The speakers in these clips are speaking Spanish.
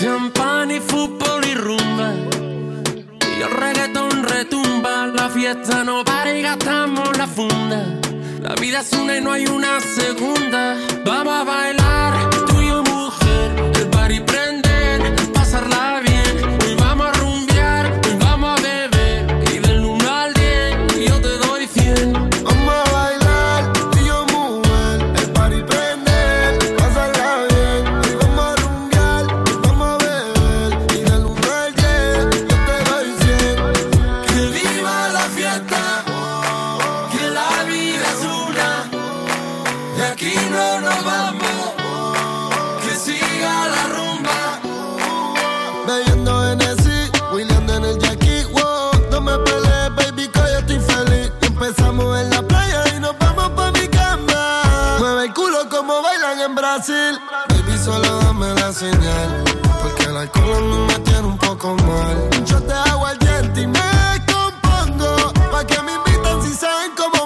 Champán y fútbol y rumba. Y el reggaetón retumba. La fiesta no para y gastamos la funda. La vida es una y no hay una segunda. Vamos a bailar, tú y yo, mujer. El bar y prender, pasarla Baby, solo dame la señal. Porque el alcohol a mí me tiene un poco mal. Yo te hago el diente y me compongo. Pa' que me invitan si saben cómo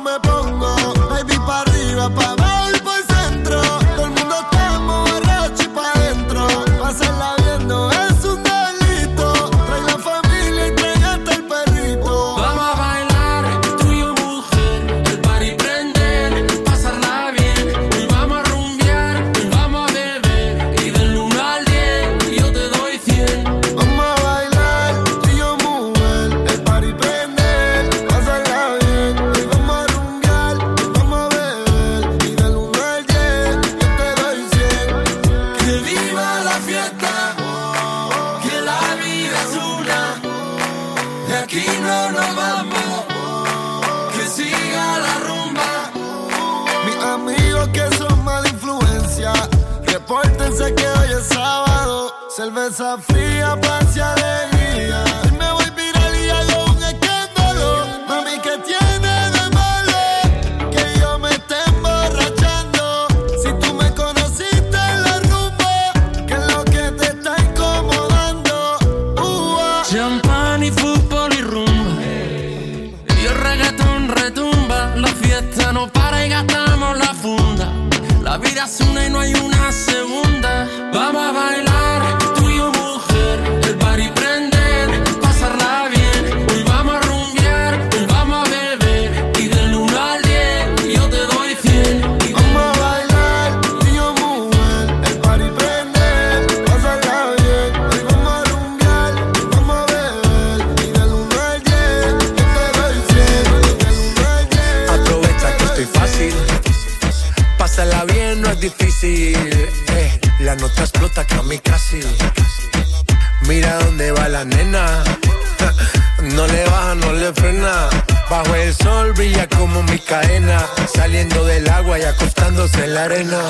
el agua y acostándose en la arena.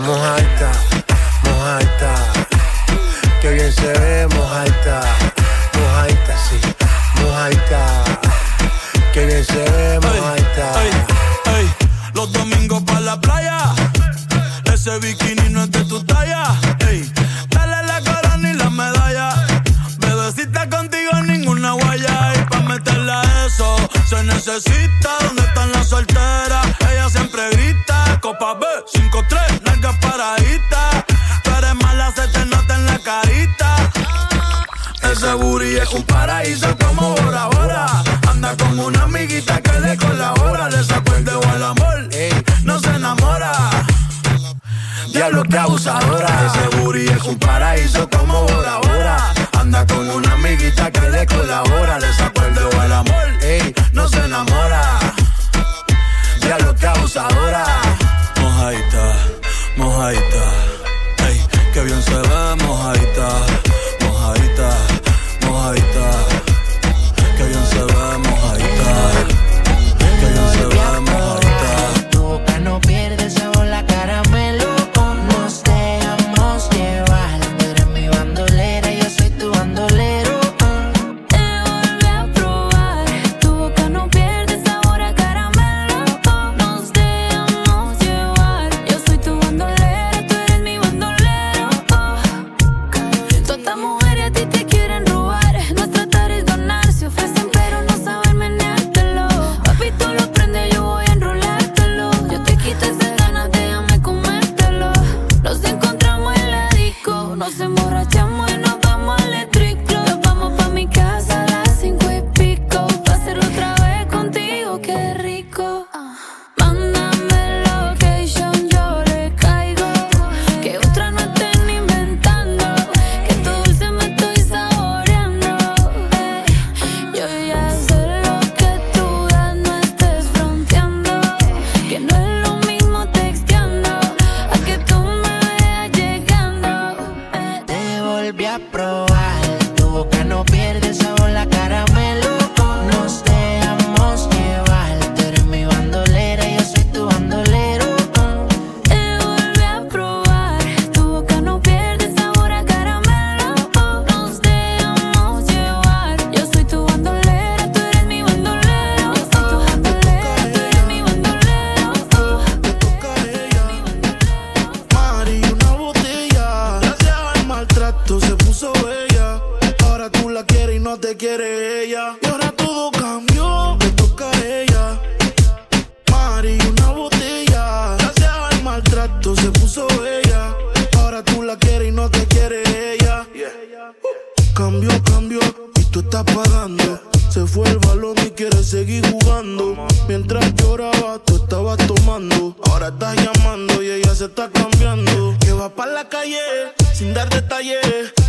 Mojaita, mojaita, que bien se ve, mojaita, mojaita, sí, mojaita, que bien se ve, mojaita. Ey, ey. Los domingos para la playa, ese bikini no es de tu talla. Dale la corona y la medalla, bebecita contigo ninguna guaya y pa meterla a eso se necesita donde están las solteras suave. 5-3, largas paraditas. Tú eres mala, se te nota en la carita. Ese booty es un paraíso como Bora Bora. Anda con una amiguita que le colabora. Le sacó el dedo al amor, no se enamora. Diablo que abusadora. Ese booty es un paraíso como Bora Bora. Anda con una amiguita que le colabora. Le sacó el dedo al amor, no se enamora. Diablo que abusadora. Ahí está.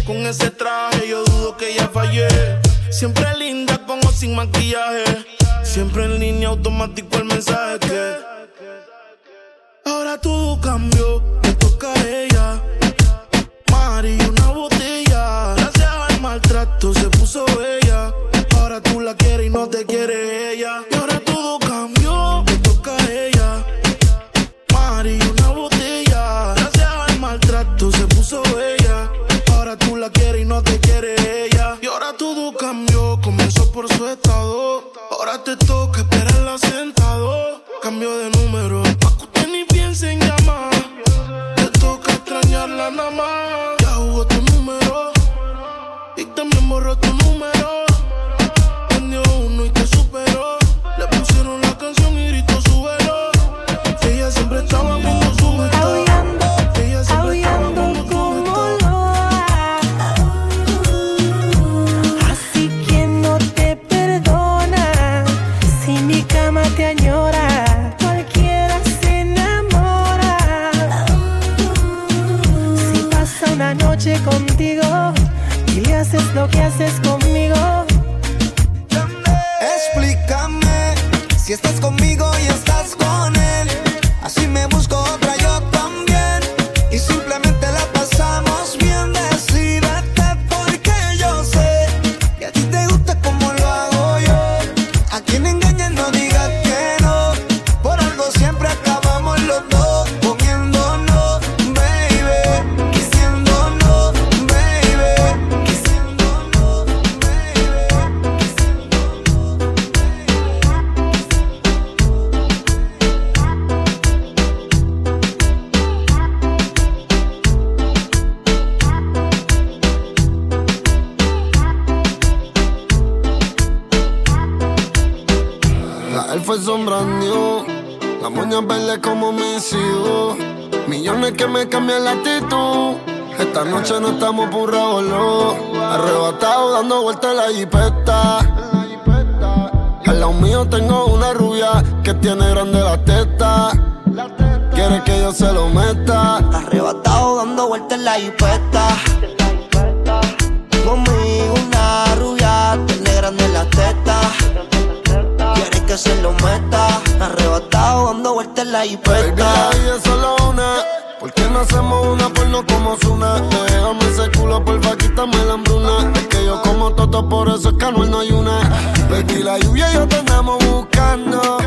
Con ese traje yo dudo que ya fallé. Siempre linda con o sin maquillaje. Siempre en línea automático el mensaje. Ahora todo cambió, me toca a ella. Mari, una botella. Gracias al maltrato se puso bella. me cambia la actitud. Esta noche no estamos burrados, no. Arrebatado dando vueltas la jipeta. Al lado mío tengo una rubia que tiene grande la testa. Quiere que yo se lo meta. Arrebatado dando vueltas en la jipeta. Conmigo una rubia tiene grande la testa. Quiere que se lo meta. Arrebatado dando vueltas en la jipeta hacemos una por no como una. Déjame ese culo, porfa, quítame la hambruna. Es que yo como toto, por eso es que no hay una. Baby, la lluvia y yo te andamos buscando.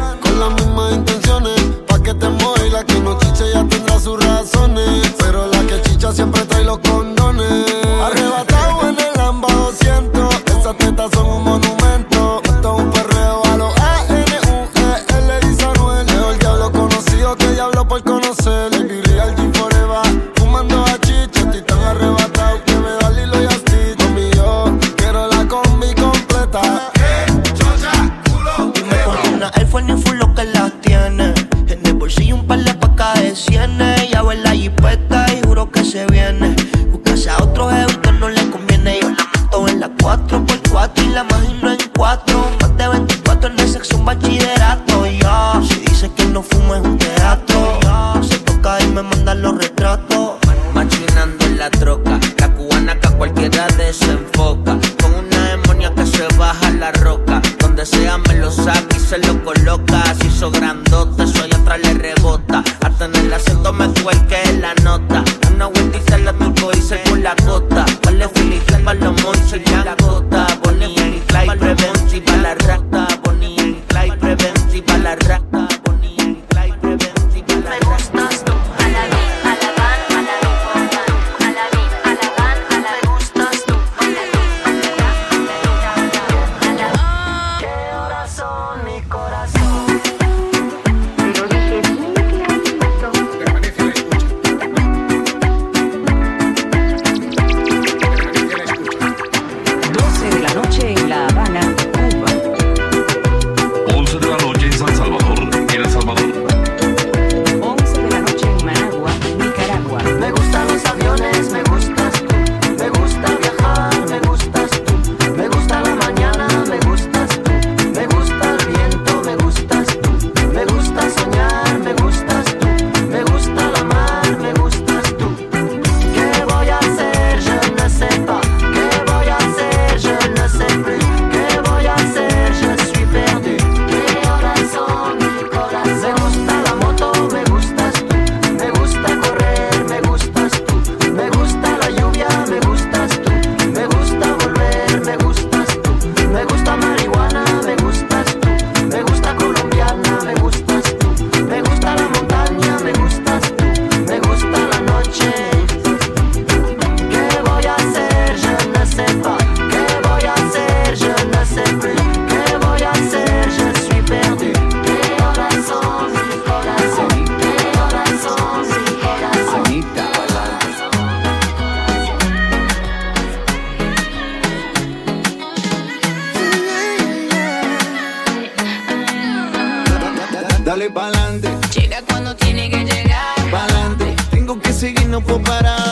dale pa'lante. Llega cuando tiene que llegar. Pa'lante. Tengo que seguir, no puedo parar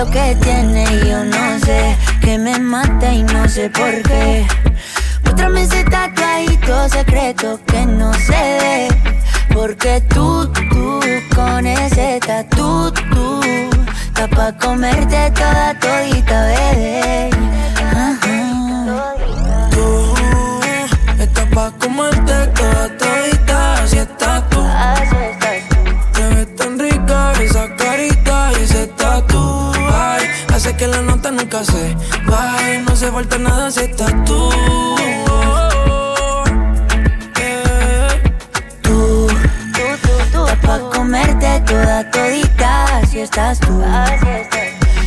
lo que tiene y yo no sé que me mata y no sé por qué. Muéstrame ese tatuajito secreto que no se ve. Porque tú, tú, con ese tatu, tú, está pa' comerte toda todita, bebé. Ajá. Tú, estás pa' comer que la nota nunca se va no se falta nada si estás tú. Tú, tú, tú, comerte toda todita, así estás tú.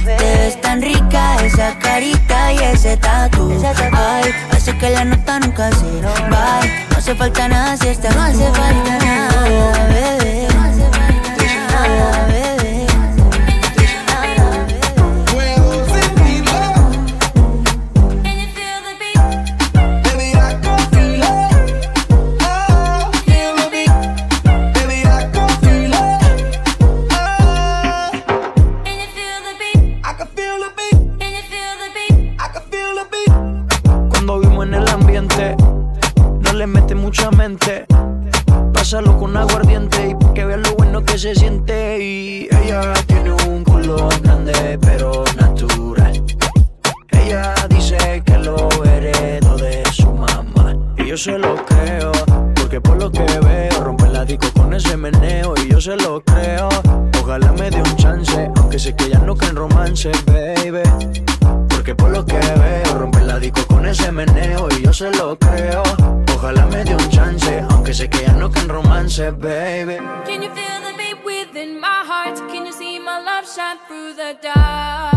Te ves tan rica esa carita y ese tatu. Ay, hace que la nota nunca se va. No hace falta nada si estás No hace falta nada, bebé. creo. Porque por lo que veo, rompe la disco con ese meneo y yo se lo creo. Ojalá me dé un chance, aunque sé que ya no creen romance, baby. Porque por lo que veo, rompe la disco con ese meneo y yo se lo creo. Ojalá me dé un chance, aunque sé que ya no creen romance, baby. Can you feel the beat within my heart? Can you see my love shine through the dark?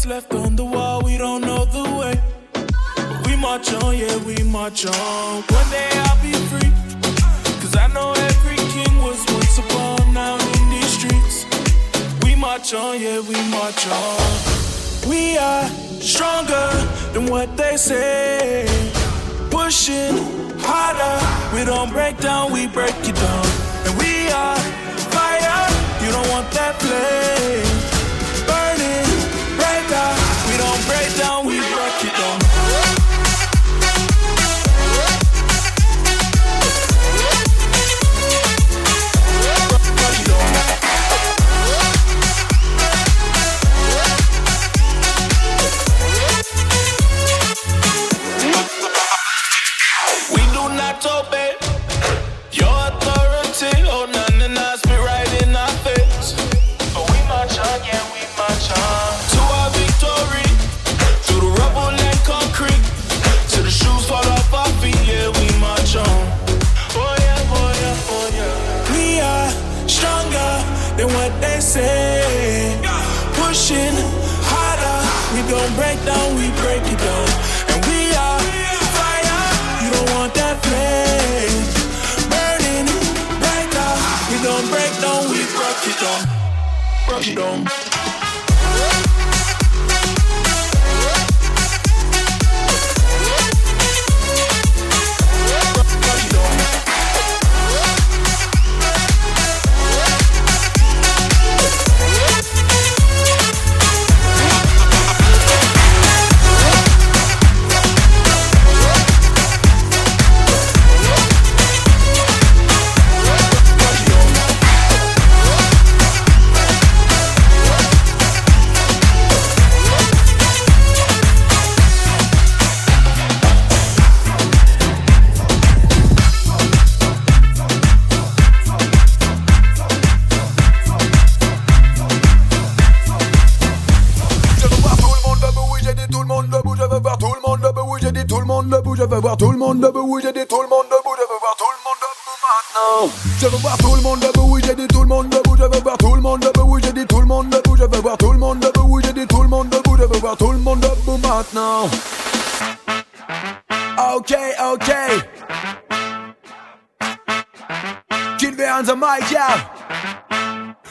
lights left on the wall, we don't know the way. We march on, yeah, we march on. One day I'll be free. Cause I know every king was once upon out in these streets. We march on, yeah, we march on. We are stronger than what they say. Pushing harder, we don't break down, we break it down. And we are fire, you don't want that play. break down, we break it down, break down. Veux voir tout le monde debout, oui j'ai dit tout le monde debout, je veux voir tout le monde debout maintenant. Je veux voir tout le monde debout, oui j'ai dit tout le monde debout, je veux voir tout le monde debout, oui j'ai dit tout le monde debout, je veux voir tout le monde debout, oui j'ai dit tout le monde debout, je veux voir tout le monde debout maintenant. Ok, ok. Kid on the mic, yeah.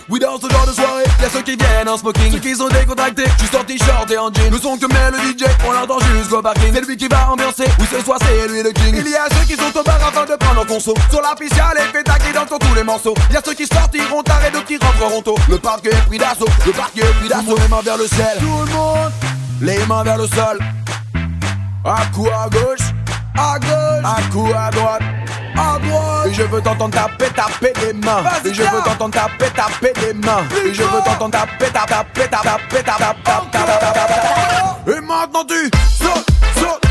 Oui, dans ce genre de soirée, y'a ceux qui viennent en smoking, ceux qui sont décontractés, juste en t-shirt et en jean. Le son que met le DJ, on l'entend jusqu'au parking. C'est lui qui va ambiancer, oui, ce soir c'est lui le king. Il y a ceux qui sont au bar afin de prendre en conso. Sur la piste, y'a les pétards qui dansent tous les morceaux. Y'a ceux qui sortiront tard et d'autres qui rentreront tôt. Le parc est pris d'assaut, le parc est pris d'assaut. Les mains vers le ciel, tout le monde, les mains vers le sol. À coup à gauche, à gauche, à coup à droite? À droite. Et je veux t'entendre taper, taper des mains. Et je veux t'entendre taper, taper des mains. Et je veux t'entendre taper, taper, taper, taper, taper, taper, taper, taper. Et maintenant tu sautes.